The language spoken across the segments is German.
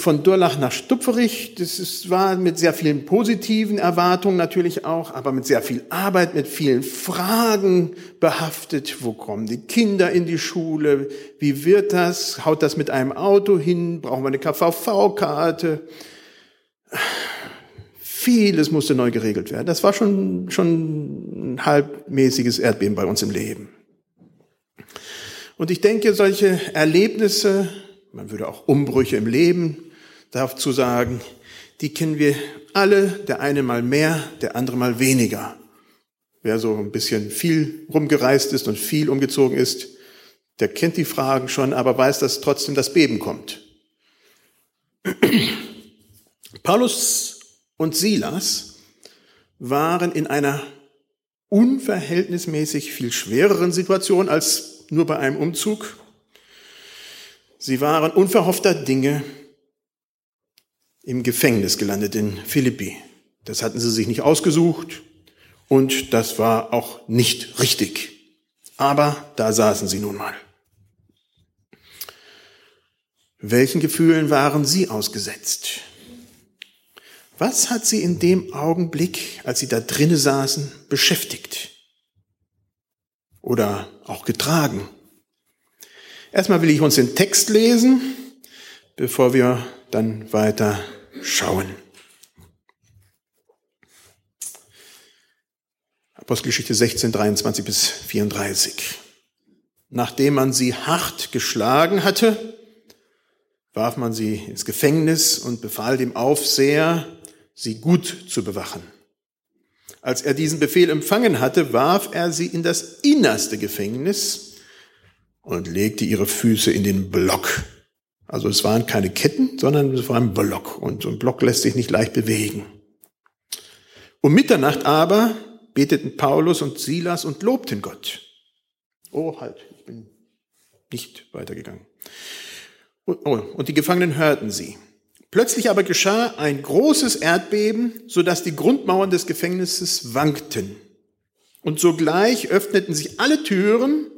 von Durlach nach Stupferich. Das ist, war mit sehr vielen positiven Erwartungen natürlich auch, aber mit sehr viel Arbeit, mit vielen Fragen behaftet. Wo kommen die Kinder in die Schule? Wie wird das? Haut das mit einem Auto hin? Brauchen wir eine KVV-Karte? Vieles musste neu geregelt werden. Das war schon, schon ein halbmäßiges Erdbeben bei uns im Leben. Und ich denke, solche Erlebnisse man würde auch Umbrüche im Leben dazu sagen, die kennen wir alle, der eine mal mehr, der andere mal weniger. Wer so ein bisschen viel rumgereist ist und viel umgezogen ist, der kennt die Fragen schon, aber weiß, dass trotzdem das Beben kommt. Paulus und Silas waren in einer unverhältnismäßig viel schwereren Situation als nur bei einem Umzug. Sie waren unverhoffter Dinge im Gefängnis gelandet in Philippi. Das hatten sie sich nicht ausgesucht und das war auch nicht richtig. Aber da saßen sie nun mal. Welchen Gefühlen waren sie ausgesetzt? Was hat sie in dem Augenblick, als sie da drinnen saßen, beschäftigt? Oder auch getragen? Erstmal will ich uns den Text lesen, bevor wir dann weiter schauen. Apostelgeschichte 16, 23 bis 34. Nachdem man sie hart geschlagen hatte, warf man sie ins Gefängnis und befahl dem Aufseher, sie gut zu bewachen. Als er diesen Befehl empfangen hatte, warf er sie in das innerste Gefängnis, und legte ihre Füße in den Block. Also es waren keine Ketten, sondern es war ein Block. Und so ein Block lässt sich nicht leicht bewegen. Um Mitternacht aber beteten Paulus und Silas und lobten Gott. Oh, halt, ich bin nicht weitergegangen. Oh, und die Gefangenen hörten sie. Plötzlich aber geschah ein großes Erdbeben, so dass die Grundmauern des Gefängnisses wankten. Und sogleich öffneten sich alle Türen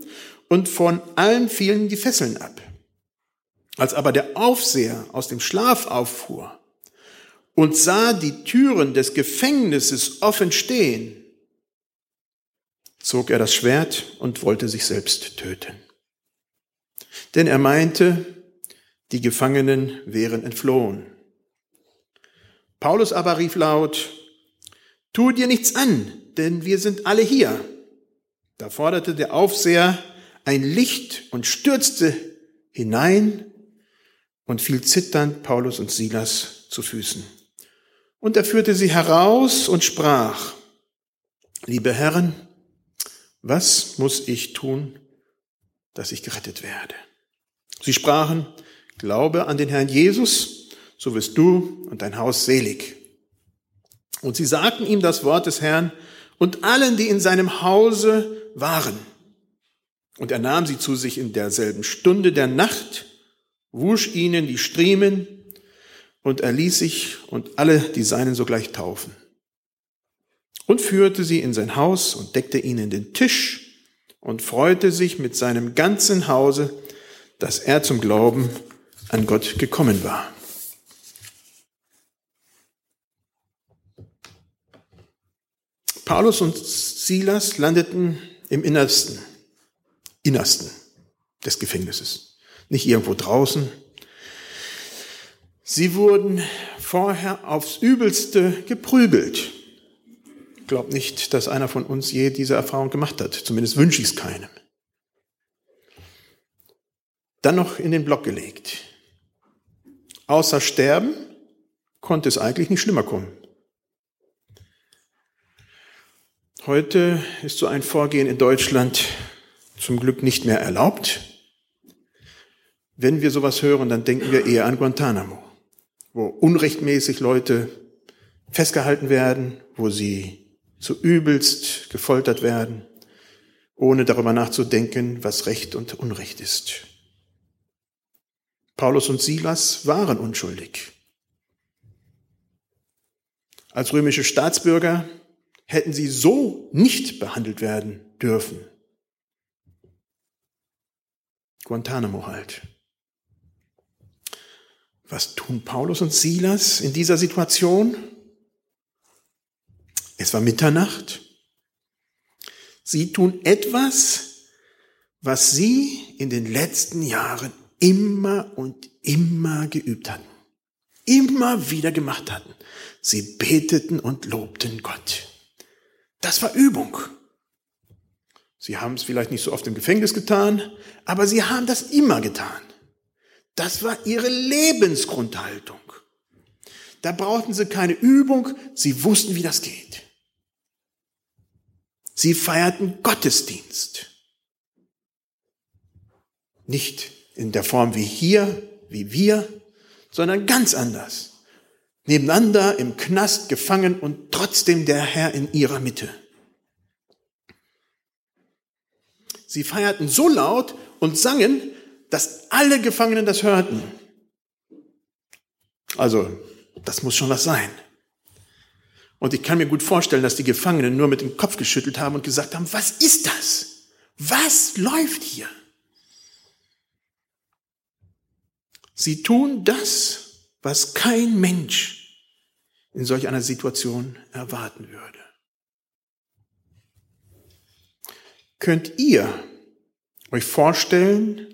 und von allen fielen die Fesseln ab. Als aber der Aufseher aus dem Schlaf auffuhr und sah die Türen des Gefängnisses offen stehen, zog er das Schwert und wollte sich selbst töten. Denn er meinte, die Gefangenen wären entflohen. Paulus aber rief laut, tu dir nichts an, denn wir sind alle hier. Da forderte der Aufseher ein Licht und stürzte hinein und fiel zitternd Paulus und Silas zu Füßen. Und er führte sie heraus und sprach, liebe Herren, was muss ich tun, dass ich gerettet werde? Sie sprachen, glaube an den Herrn Jesus, so wirst du und dein Haus selig. Und sie sagten ihm das Wort des Herrn und allen, die in seinem Hause waren. Und er nahm sie zu sich in derselben Stunde der Nacht, wusch ihnen die Striemen und er ließ sich und alle die Seinen sogleich taufen. Und führte sie in sein Haus und deckte ihnen den Tisch und freute sich mit seinem ganzen Hause, dass er zum Glauben an Gott gekommen war. Paulus und Silas landeten im Innersten Innersten des Gefängnisses, nicht irgendwo draußen. Sie wurden vorher aufs Übelste geprügelt. Ich glaube nicht, dass einer von uns je diese Erfahrung gemacht hat. Zumindest wünsche ich es keinem. Dann noch in den Block gelegt. Außer Sterben konnte es eigentlich nicht schlimmer kommen. Heute ist so ein Vorgehen in Deutschland zum Glück nicht mehr erlaubt. Wenn wir sowas hören, dann denken wir eher an Guantanamo, wo unrechtmäßig Leute festgehalten werden, wo sie zu übelst gefoltert werden, ohne darüber nachzudenken, was Recht und Unrecht ist. Paulus und Silas waren unschuldig. Als römische Staatsbürger hätten sie so nicht behandelt werden dürfen. Guantanamo halt. Was tun Paulus und Silas in dieser Situation? Es war Mitternacht. Sie tun etwas, was sie in den letzten Jahren immer und immer geübt hatten, immer wieder gemacht hatten. Sie beteten und lobten Gott. Das war Übung. Sie haben es vielleicht nicht so oft im Gefängnis getan, aber sie haben das immer getan. Das war ihre Lebensgrundhaltung. Da brauchten sie keine Übung, sie wussten, wie das geht. Sie feierten Gottesdienst. Nicht in der Form wie hier, wie wir, sondern ganz anders. Nebeneinander im Knast gefangen und trotzdem der Herr in ihrer Mitte. Sie feierten so laut und sangen, dass alle Gefangenen das hörten. Also, das muss schon was sein. Und ich kann mir gut vorstellen, dass die Gefangenen nur mit dem Kopf geschüttelt haben und gesagt haben, was ist das? Was läuft hier? Sie tun das, was kein Mensch in solch einer Situation erwarten würde. Könnt ihr euch vorstellen,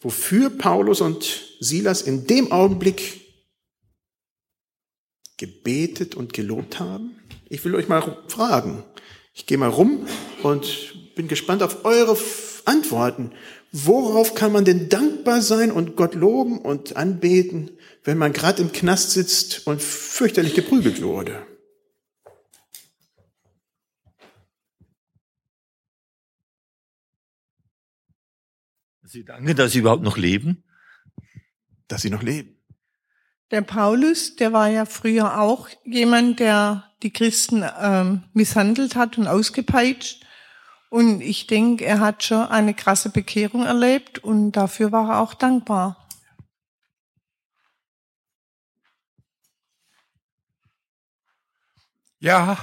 wofür Paulus und Silas in dem Augenblick gebetet und gelobt haben? Ich will euch mal fragen. Ich gehe mal rum und bin gespannt auf eure Antworten. Worauf kann man denn dankbar sein und Gott loben und anbeten, wenn man gerade im Knast sitzt und fürchterlich geprügelt wurde? Sie danken, dass Sie überhaupt noch leben. Dass Sie noch leben. Der Paulus, der war ja früher auch jemand, der die Christen ähm, misshandelt hat und ausgepeitscht. Und ich denke, er hat schon eine krasse Bekehrung erlebt und dafür war er auch dankbar. Ja,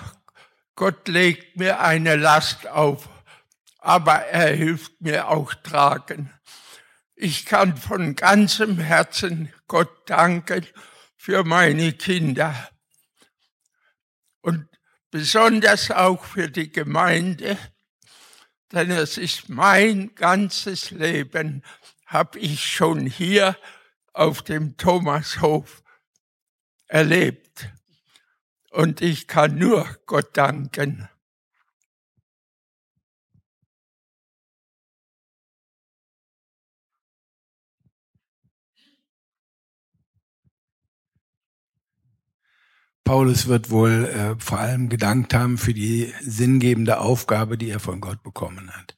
Gott legt mir eine Last auf, aber er hilft mir auch tragen. Ich kann von ganzem Herzen Gott danken für meine Kinder und besonders auch für die Gemeinde, denn es ist mein ganzes Leben, habe ich schon hier auf dem Thomashof erlebt. Und ich kann nur Gott danken. Paulus wird wohl äh, vor allem gedankt haben für die sinngebende Aufgabe, die er von Gott bekommen hat.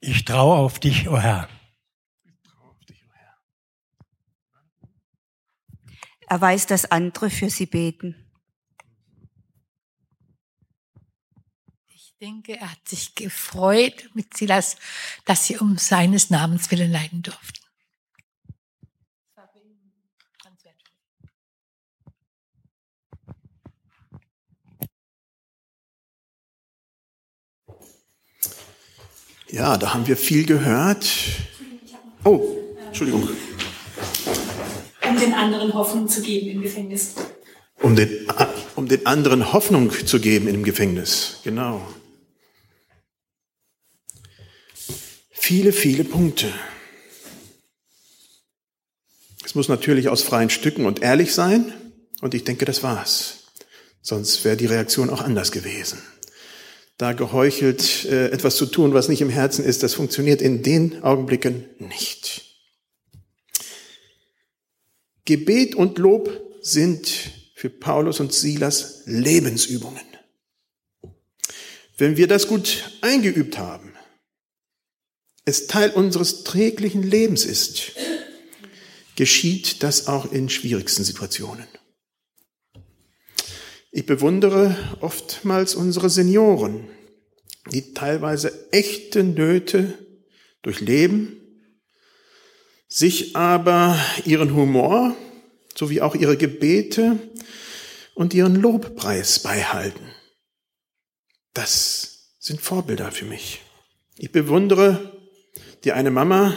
Ich traue auf dich, o oh Herr. Er weiß, dass andere für sie beten. Ich denke, er hat sich gefreut mit Silas, dass sie um seines Namens willen leiden durften. Ja, da haben wir viel gehört. Oh, Entschuldigung. Um den anderen Hoffnung zu geben im Gefängnis. Um den, um den anderen Hoffnung zu geben im Gefängnis, genau. Viele, viele Punkte. Es muss natürlich aus freien Stücken und ehrlich sein. Und ich denke, das war's. Sonst wäre die Reaktion auch anders gewesen da geheuchelt äh, etwas zu tun, was nicht im Herzen ist, das funktioniert in den Augenblicken nicht. Gebet und Lob sind für Paulus und Silas Lebensübungen. Wenn wir das gut eingeübt haben, es Teil unseres täglichen Lebens ist, geschieht das auch in schwierigsten Situationen. Ich bewundere oftmals unsere Senioren, die teilweise echte Nöte durchleben, sich aber ihren Humor sowie auch ihre Gebete und ihren Lobpreis beihalten. Das sind Vorbilder für mich. Ich bewundere die eine Mama,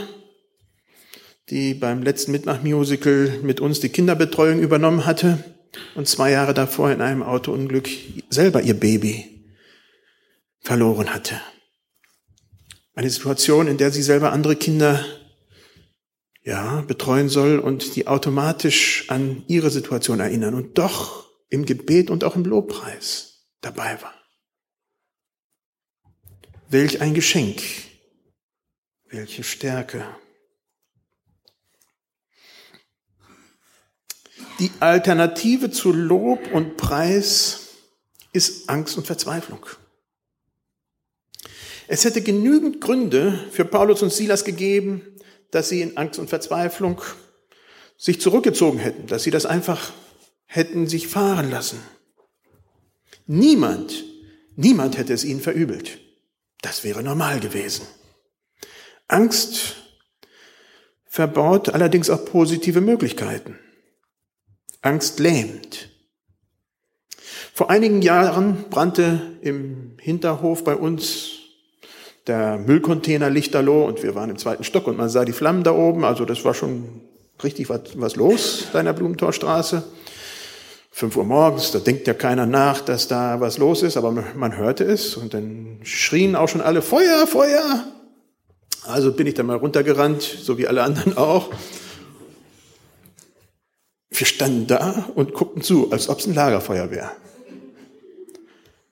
die beim letzten Mitmachmusical mit uns die Kinderbetreuung übernommen hatte und zwei Jahre davor in einem Autounglück selber ihr Baby verloren hatte. Eine Situation, in der sie selber andere Kinder ja, betreuen soll und die automatisch an ihre Situation erinnern und doch im Gebet und auch im Lobpreis dabei war. Welch ein Geschenk, welche Stärke. Die Alternative zu Lob und Preis ist Angst und Verzweiflung. Es hätte genügend Gründe für Paulus und Silas gegeben, dass sie in Angst und Verzweiflung sich zurückgezogen hätten, dass sie das einfach hätten sich fahren lassen. Niemand, niemand hätte es ihnen verübelt. Das wäre normal gewesen. Angst verbaut allerdings auch positive Möglichkeiten. Angst lähmt. Vor einigen Jahren brannte im Hinterhof bei uns der Müllcontainer Lichterloh und wir waren im zweiten Stock und man sah die Flammen da oben. Also das war schon richtig was, was los da in der Blumentorstraße. Fünf Uhr morgens, da denkt ja keiner nach, dass da was los ist, aber man hörte es und dann schrien auch schon alle Feuer, Feuer. Also bin ich da mal runtergerannt, so wie alle anderen auch. Wir standen da und guckten zu, als ob es ein Lagerfeuer wäre.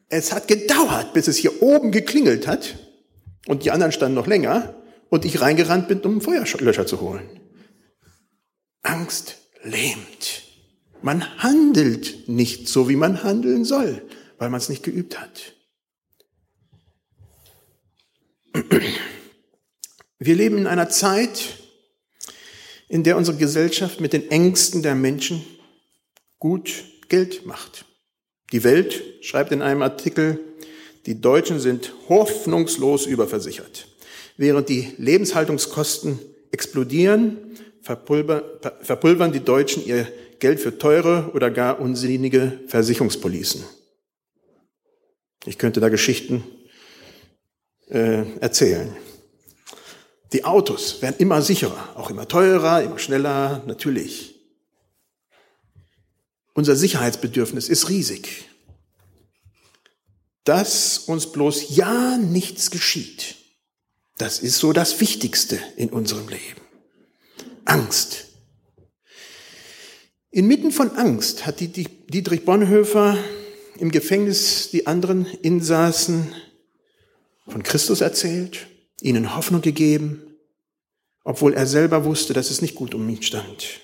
Es hat gedauert, bis es hier oben geklingelt hat und die anderen standen noch länger und ich reingerannt bin, um einen Feuerlöscher zu holen. Angst lähmt. Man handelt nicht so, wie man handeln soll, weil man es nicht geübt hat. Wir leben in einer Zeit, in der unsere Gesellschaft mit den Ängsten der Menschen gut Geld macht. Die Welt schreibt in einem Artikel, die Deutschen sind hoffnungslos überversichert. Während die Lebenshaltungskosten explodieren, verpulvern die Deutschen ihr Geld für teure oder gar unsinnige Versicherungspolicen. Ich könnte da Geschichten äh, erzählen. Die Autos werden immer sicherer, auch immer teurer, immer schneller, natürlich. Unser Sicherheitsbedürfnis ist riesig. Dass uns bloß ja nichts geschieht, das ist so das Wichtigste in unserem Leben. Angst Inmitten von Angst hat Dietrich Bonhoeffer im Gefängnis die anderen Insassen von Christus erzählt, ihnen Hoffnung gegeben, obwohl er selber wusste, dass es nicht gut um ihn stand.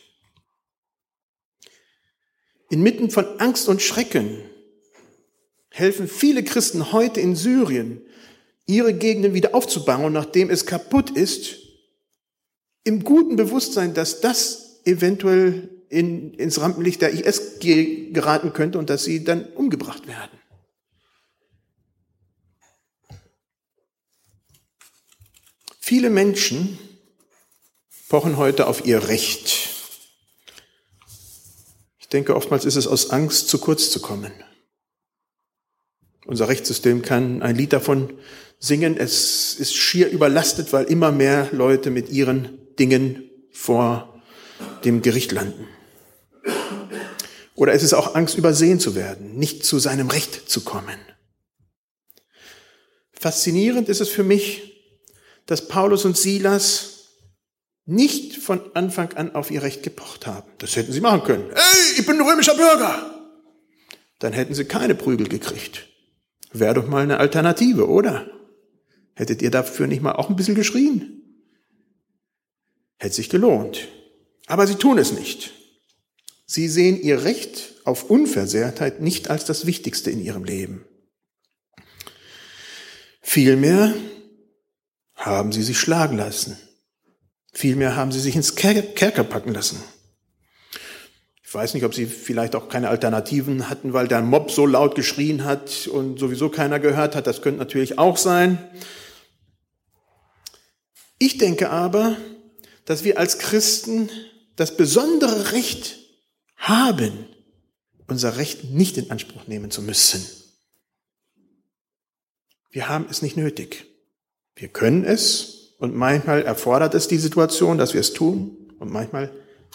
Inmitten von Angst und Schrecken helfen viele Christen heute in Syrien, ihre Gegenden wieder aufzubauen, nachdem es kaputt ist, im guten Bewusstsein, dass das eventuell in, ins Rampenlicht der IS geraten könnte und dass sie dann umgebracht werden. Viele Menschen pochen heute auf ihr Recht. Ich denke, oftmals ist es aus Angst, zu kurz zu kommen. Unser Rechtssystem kann ein Lied davon singen. Es ist schier überlastet, weil immer mehr Leute mit ihren Dingen vor dem Gericht landen. Oder ist es auch Angst, übersehen zu werden, nicht zu seinem Recht zu kommen? Faszinierend ist es für mich, dass Paulus und Silas nicht von Anfang an auf ihr Recht gepocht haben. Das hätten sie machen können. Ey, ich bin römischer Bürger. Dann hätten sie keine Prügel gekriegt. Wäre doch mal eine Alternative, oder? Hättet ihr dafür nicht mal auch ein bisschen geschrien? Hätte sich gelohnt. Aber sie tun es nicht. Sie sehen ihr Recht auf Unversehrtheit nicht als das Wichtigste in ihrem Leben. Vielmehr haben sie sich schlagen lassen. Vielmehr haben sie sich ins Kerker packen lassen. Ich weiß nicht, ob sie vielleicht auch keine Alternativen hatten, weil der Mob so laut geschrien hat und sowieso keiner gehört hat. Das könnte natürlich auch sein. Ich denke aber, dass wir als Christen das besondere Recht haben, unser Recht nicht in Anspruch nehmen zu müssen. Wir haben es nicht nötig. Wir können es und manchmal erfordert es die Situation, dass wir es tun und manchmal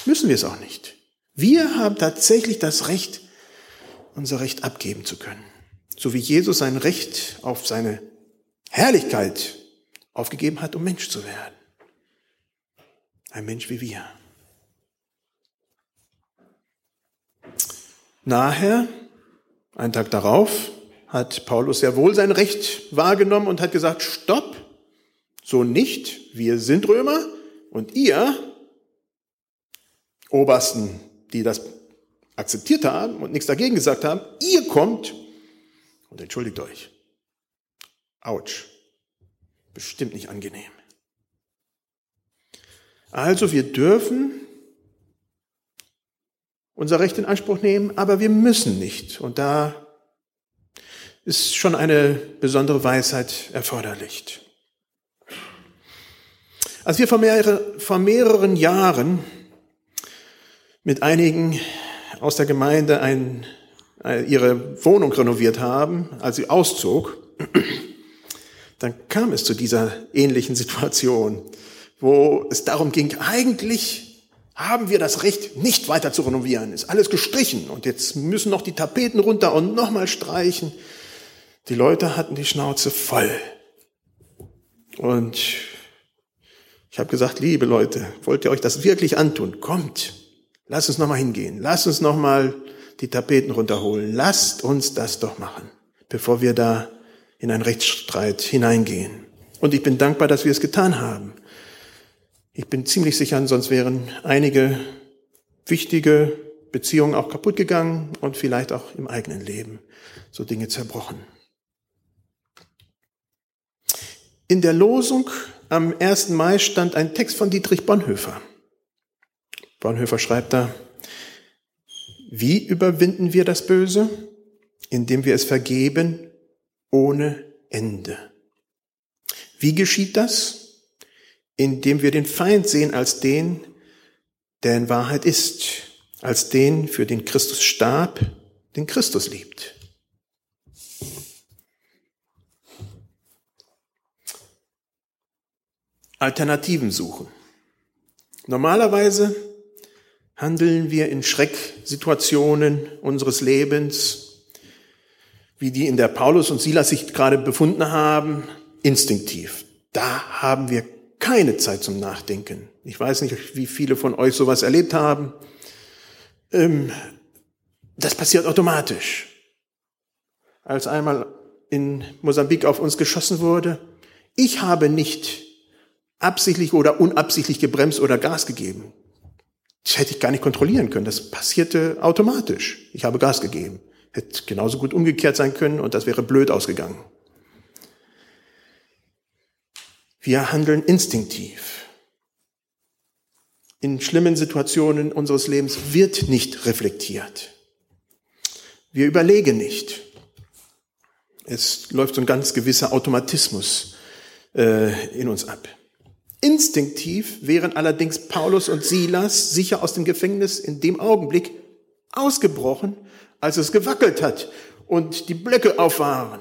müssen wir es auch nicht. Wir haben tatsächlich das Recht, unser Recht abgeben zu können. So wie Jesus sein Recht auf seine Herrlichkeit aufgegeben hat, um Mensch zu werden. Ein Mensch wie wir. Nachher, einen Tag darauf, hat Paulus sehr wohl sein Recht wahrgenommen und hat gesagt, stopp, so nicht, wir sind Römer und ihr, Obersten, die das akzeptiert haben und nichts dagegen gesagt haben, ihr kommt und entschuldigt euch. Autsch. Bestimmt nicht angenehm. Also wir dürfen unser Recht in Anspruch nehmen, aber wir müssen nicht. Und da ist schon eine besondere Weisheit erforderlich. Als wir vor, mehrere, vor mehreren Jahren mit einigen aus der Gemeinde ein, ihre Wohnung renoviert haben, als sie auszog, dann kam es zu dieser ähnlichen Situation, wo es darum ging, eigentlich haben wir das Recht, nicht weiter zu renovieren. Ist alles gestrichen und jetzt müssen noch die Tapeten runter und nochmal streichen. Die Leute hatten die Schnauze voll. Und ich habe gesagt, liebe Leute, wollt ihr euch das wirklich antun? Kommt, lasst uns nochmal hingehen. Lasst uns nochmal die Tapeten runterholen. Lasst uns das doch machen, bevor wir da in einen Rechtsstreit hineingehen. Und ich bin dankbar, dass wir es getan haben. Ich bin ziemlich sicher, sonst wären einige wichtige Beziehungen auch kaputt gegangen und vielleicht auch im eigenen Leben so Dinge zerbrochen. In der Losung am 1. Mai stand ein Text von Dietrich Bonhoeffer. Bonhoeffer schreibt da, wie überwinden wir das Böse? Indem wir es vergeben ohne Ende. Wie geschieht das? Indem wir den Feind sehen als den, der in Wahrheit ist, als den, für den Christus starb, den Christus liebt. Alternativen suchen. Normalerweise handeln wir in Schrecksituationen unseres Lebens, wie die in der Paulus und Silas sich gerade befunden haben, instinktiv. Da haben wir keine Zeit zum Nachdenken. Ich weiß nicht, wie viele von euch sowas erlebt haben. Ähm, das passiert automatisch. Als einmal in Mosambik auf uns geschossen wurde, ich habe nicht absichtlich oder unabsichtlich gebremst oder Gas gegeben. Das hätte ich gar nicht kontrollieren können. Das passierte automatisch. Ich habe Gas gegeben. Hätte genauso gut umgekehrt sein können und das wäre blöd ausgegangen. Wir handeln instinktiv. In schlimmen Situationen unseres Lebens wird nicht reflektiert. Wir überlegen nicht. Es läuft so ein ganz gewisser Automatismus äh, in uns ab. Instinktiv wären allerdings Paulus und Silas sicher aus dem Gefängnis in dem Augenblick ausgebrochen, als es gewackelt hat und die Blöcke auf waren.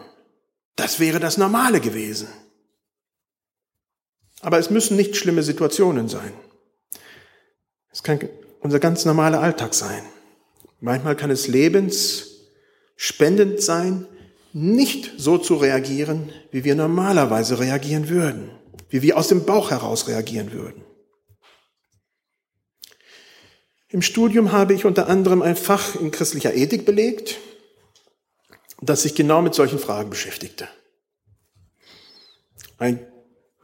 Das wäre das Normale gewesen. Aber es müssen nicht schlimme Situationen sein. Es kann unser ganz normaler Alltag sein. Manchmal kann es lebensspendend sein, nicht so zu reagieren, wie wir normalerweise reagieren würden wie wir aus dem Bauch heraus reagieren würden. Im Studium habe ich unter anderem ein Fach in christlicher Ethik belegt, das sich genau mit solchen Fragen beschäftigte. Ein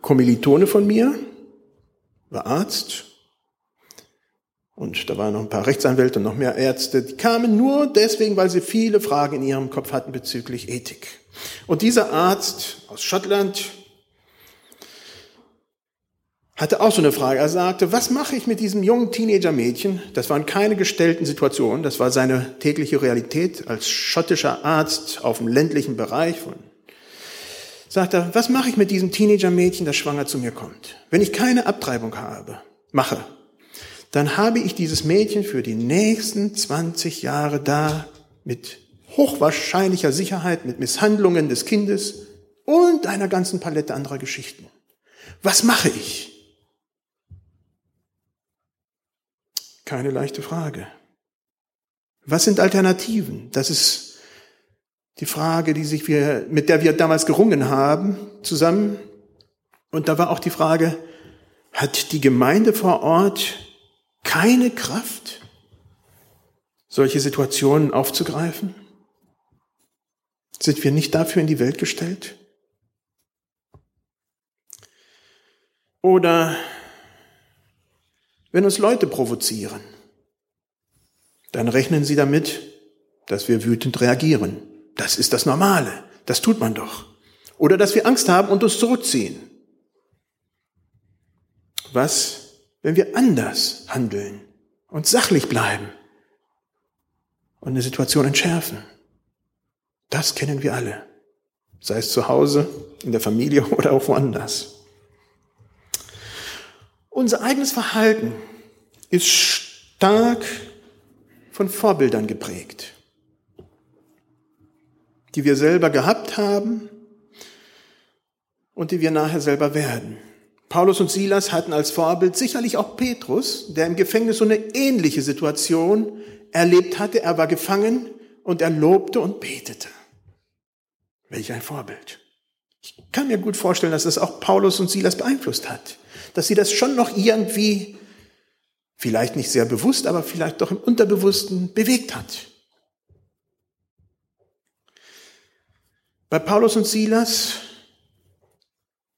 Kommilitone von mir war Arzt und da waren noch ein paar Rechtsanwälte und noch mehr Ärzte, die kamen nur deswegen, weil sie viele Fragen in ihrem Kopf hatten bezüglich Ethik. Und dieser Arzt aus Schottland, hatte auch so eine Frage. Er sagte, was mache ich mit diesem jungen Teenager-Mädchen? Das waren keine gestellten Situationen, das war seine tägliche Realität als schottischer Arzt auf dem ländlichen Bereich von. Sagt er, was mache ich mit diesem Teenager-Mädchen, das schwanger zu mir kommt? Wenn ich keine Abtreibung habe, mache, dann habe ich dieses Mädchen für die nächsten 20 Jahre da mit hochwahrscheinlicher Sicherheit, mit Misshandlungen des Kindes und einer ganzen Palette anderer Geschichten. Was mache ich? Keine leichte Frage. Was sind Alternativen? Das ist die Frage, die sich wir, mit der wir damals gerungen haben, zusammen. Und da war auch die Frage, hat die Gemeinde vor Ort keine Kraft, solche Situationen aufzugreifen? Sind wir nicht dafür in die Welt gestellt? Oder wenn uns Leute provozieren, dann rechnen sie damit, dass wir wütend reagieren. Das ist das Normale. Das tut man doch. Oder dass wir Angst haben und uns zurückziehen. Was, wenn wir anders handeln und sachlich bleiben und eine Situation entschärfen? Das kennen wir alle. Sei es zu Hause, in der Familie oder auch woanders. Unser eigenes Verhalten ist stark von Vorbildern geprägt, die wir selber gehabt haben und die wir nachher selber werden. Paulus und Silas hatten als Vorbild sicherlich auch Petrus, der im Gefängnis so eine ähnliche Situation erlebt hatte. Er war gefangen und er lobte und betete. Welch ein Vorbild. Ich kann mir gut vorstellen, dass das auch Paulus und Silas beeinflusst hat dass sie das schon noch irgendwie, vielleicht nicht sehr bewusst, aber vielleicht doch im Unterbewussten bewegt hat. Bei Paulus und Silas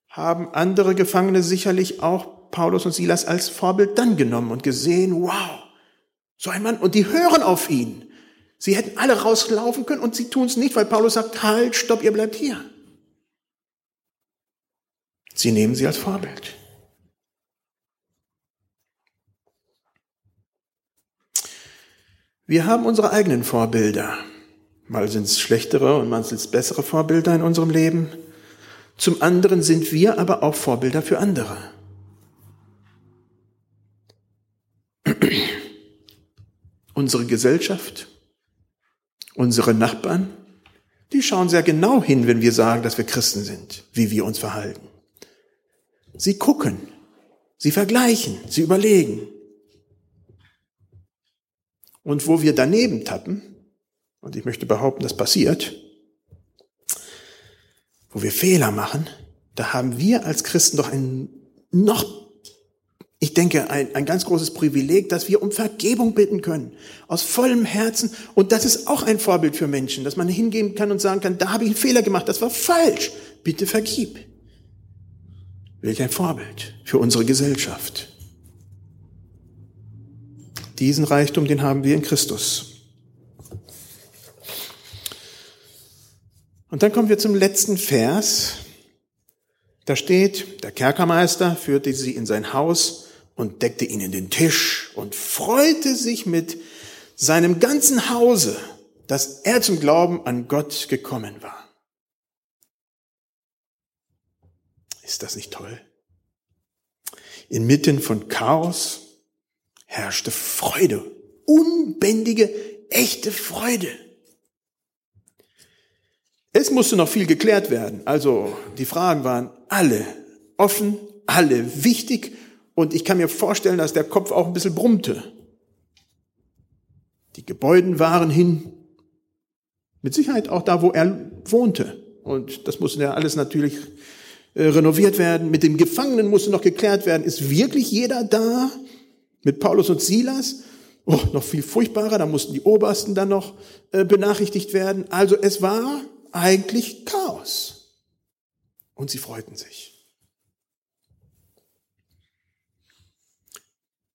haben andere Gefangene sicherlich auch Paulus und Silas als Vorbild dann genommen und gesehen, wow, so ein Mann, und die hören auf ihn. Sie hätten alle rauslaufen können und sie tun es nicht, weil Paulus sagt, halt, stopp, ihr bleibt hier. Sie nehmen sie als Vorbild. Wir haben unsere eigenen Vorbilder. Mal sind es schlechtere und mal sind es bessere Vorbilder in unserem Leben. Zum anderen sind wir aber auch Vorbilder für andere. unsere Gesellschaft, unsere Nachbarn, die schauen sehr genau hin, wenn wir sagen, dass wir Christen sind, wie wir uns verhalten. Sie gucken, sie vergleichen, sie überlegen. Und wo wir daneben tappen, und ich möchte behaupten, das passiert, wo wir Fehler machen, da haben wir als Christen doch ein noch, ich denke, ein, ein ganz großes Privileg, dass wir um Vergebung bitten können. Aus vollem Herzen. Und das ist auch ein Vorbild für Menschen, dass man hingehen kann und sagen kann, da habe ich einen Fehler gemacht, das war falsch. Bitte vergib. Welch ein Vorbild für unsere Gesellschaft. Diesen Reichtum, den haben wir in Christus. Und dann kommen wir zum letzten Vers. Da steht, der Kerkermeister führte sie in sein Haus und deckte ihnen den Tisch und freute sich mit seinem ganzen Hause, dass er zum Glauben an Gott gekommen war. Ist das nicht toll? Inmitten von Chaos, herrschte Freude, unbändige, echte Freude. Es musste noch viel geklärt werden. Also die Fragen waren alle offen, alle wichtig und ich kann mir vorstellen, dass der Kopf auch ein bisschen brummte. Die Gebäuden waren hin, mit Sicherheit auch da, wo er wohnte. Und das musste ja alles natürlich äh, renoviert werden. Mit dem Gefangenen musste noch geklärt werden, ist wirklich jeder da? Mit Paulus und Silas, oh, noch viel furchtbarer, da mussten die Obersten dann noch äh, benachrichtigt werden. Also es war eigentlich Chaos. Und sie freuten sich.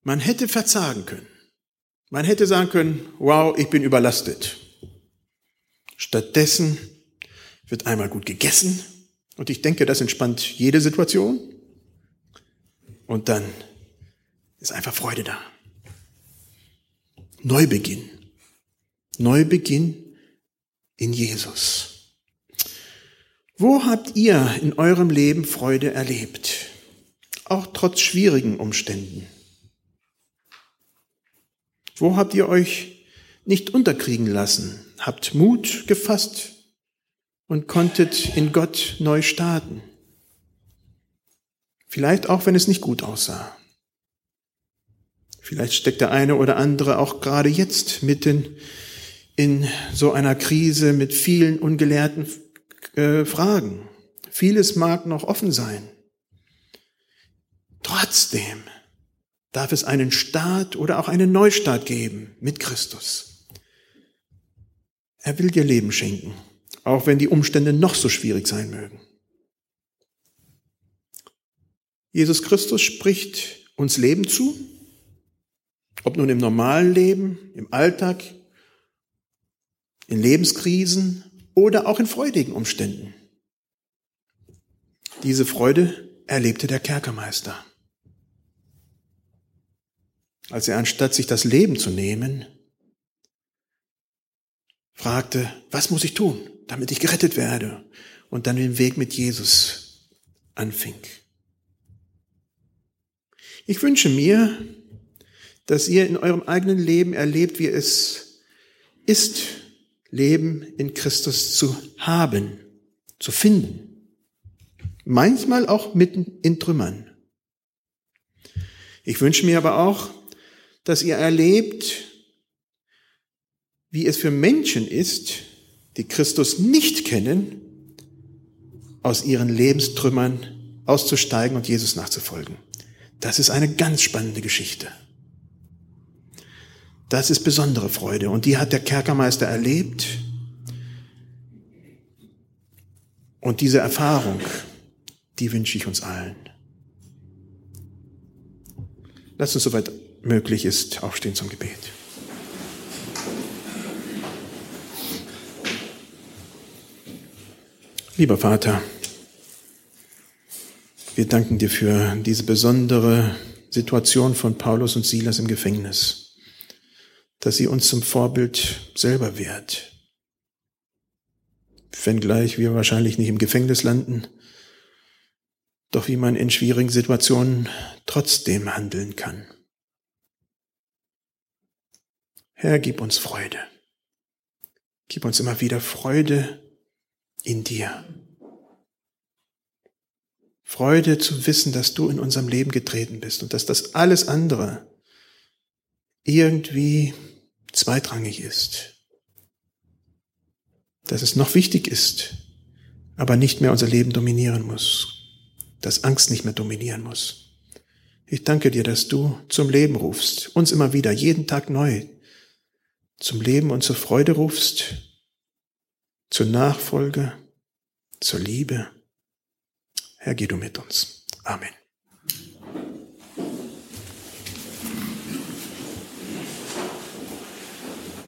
Man hätte verzagen können. Man hätte sagen können, wow, ich bin überlastet. Stattdessen wird einmal gut gegessen und ich denke, das entspannt jede Situation. Und dann ist einfach Freude da. Neubeginn. Neubeginn in Jesus. Wo habt ihr in eurem Leben Freude erlebt? Auch trotz schwierigen Umständen. Wo habt ihr euch nicht unterkriegen lassen? Habt Mut gefasst und konntet in Gott neu starten. Vielleicht auch, wenn es nicht gut aussah. Vielleicht steckt der eine oder andere auch gerade jetzt mitten in so einer Krise mit vielen ungelehrten äh, Fragen. Vieles mag noch offen sein. Trotzdem darf es einen Start oder auch einen Neustart geben mit Christus. Er will dir Leben schenken, auch wenn die Umstände noch so schwierig sein mögen. Jesus Christus spricht uns Leben zu, ob nun im normalen Leben, im Alltag, in Lebenskrisen oder auch in freudigen Umständen. Diese Freude erlebte der Kerkermeister. Als er anstatt sich das Leben zu nehmen, fragte, was muss ich tun, damit ich gerettet werde? Und dann den Weg mit Jesus anfing. Ich wünsche mir, dass ihr in eurem eigenen Leben erlebt, wie es ist, Leben in Christus zu haben, zu finden. Manchmal auch mitten in Trümmern. Ich wünsche mir aber auch, dass ihr erlebt, wie es für Menschen ist, die Christus nicht kennen, aus ihren Lebenstrümmern auszusteigen und Jesus nachzufolgen. Das ist eine ganz spannende Geschichte. Das ist besondere Freude und die hat der Kerkermeister erlebt. Und diese Erfahrung, die wünsche ich uns allen. Lass uns soweit möglich ist aufstehen zum Gebet. Lieber Vater, wir danken dir für diese besondere Situation von Paulus und Silas im Gefängnis, dass sie uns zum Vorbild selber wird. Wenngleich wir wahrscheinlich nicht im Gefängnis landen, doch wie man in schwierigen Situationen trotzdem handeln kann. Herr, gib uns Freude. Gib uns immer wieder Freude in dir. Freude zu wissen, dass du in unserem Leben getreten bist und dass das alles andere irgendwie zweitrangig ist. Dass es noch wichtig ist, aber nicht mehr unser Leben dominieren muss. Dass Angst nicht mehr dominieren muss. Ich danke dir, dass du zum Leben rufst, uns immer wieder, jeden Tag neu, zum Leben und zur Freude rufst, zur Nachfolge, zur Liebe. Herr, geh du mit uns. Amen.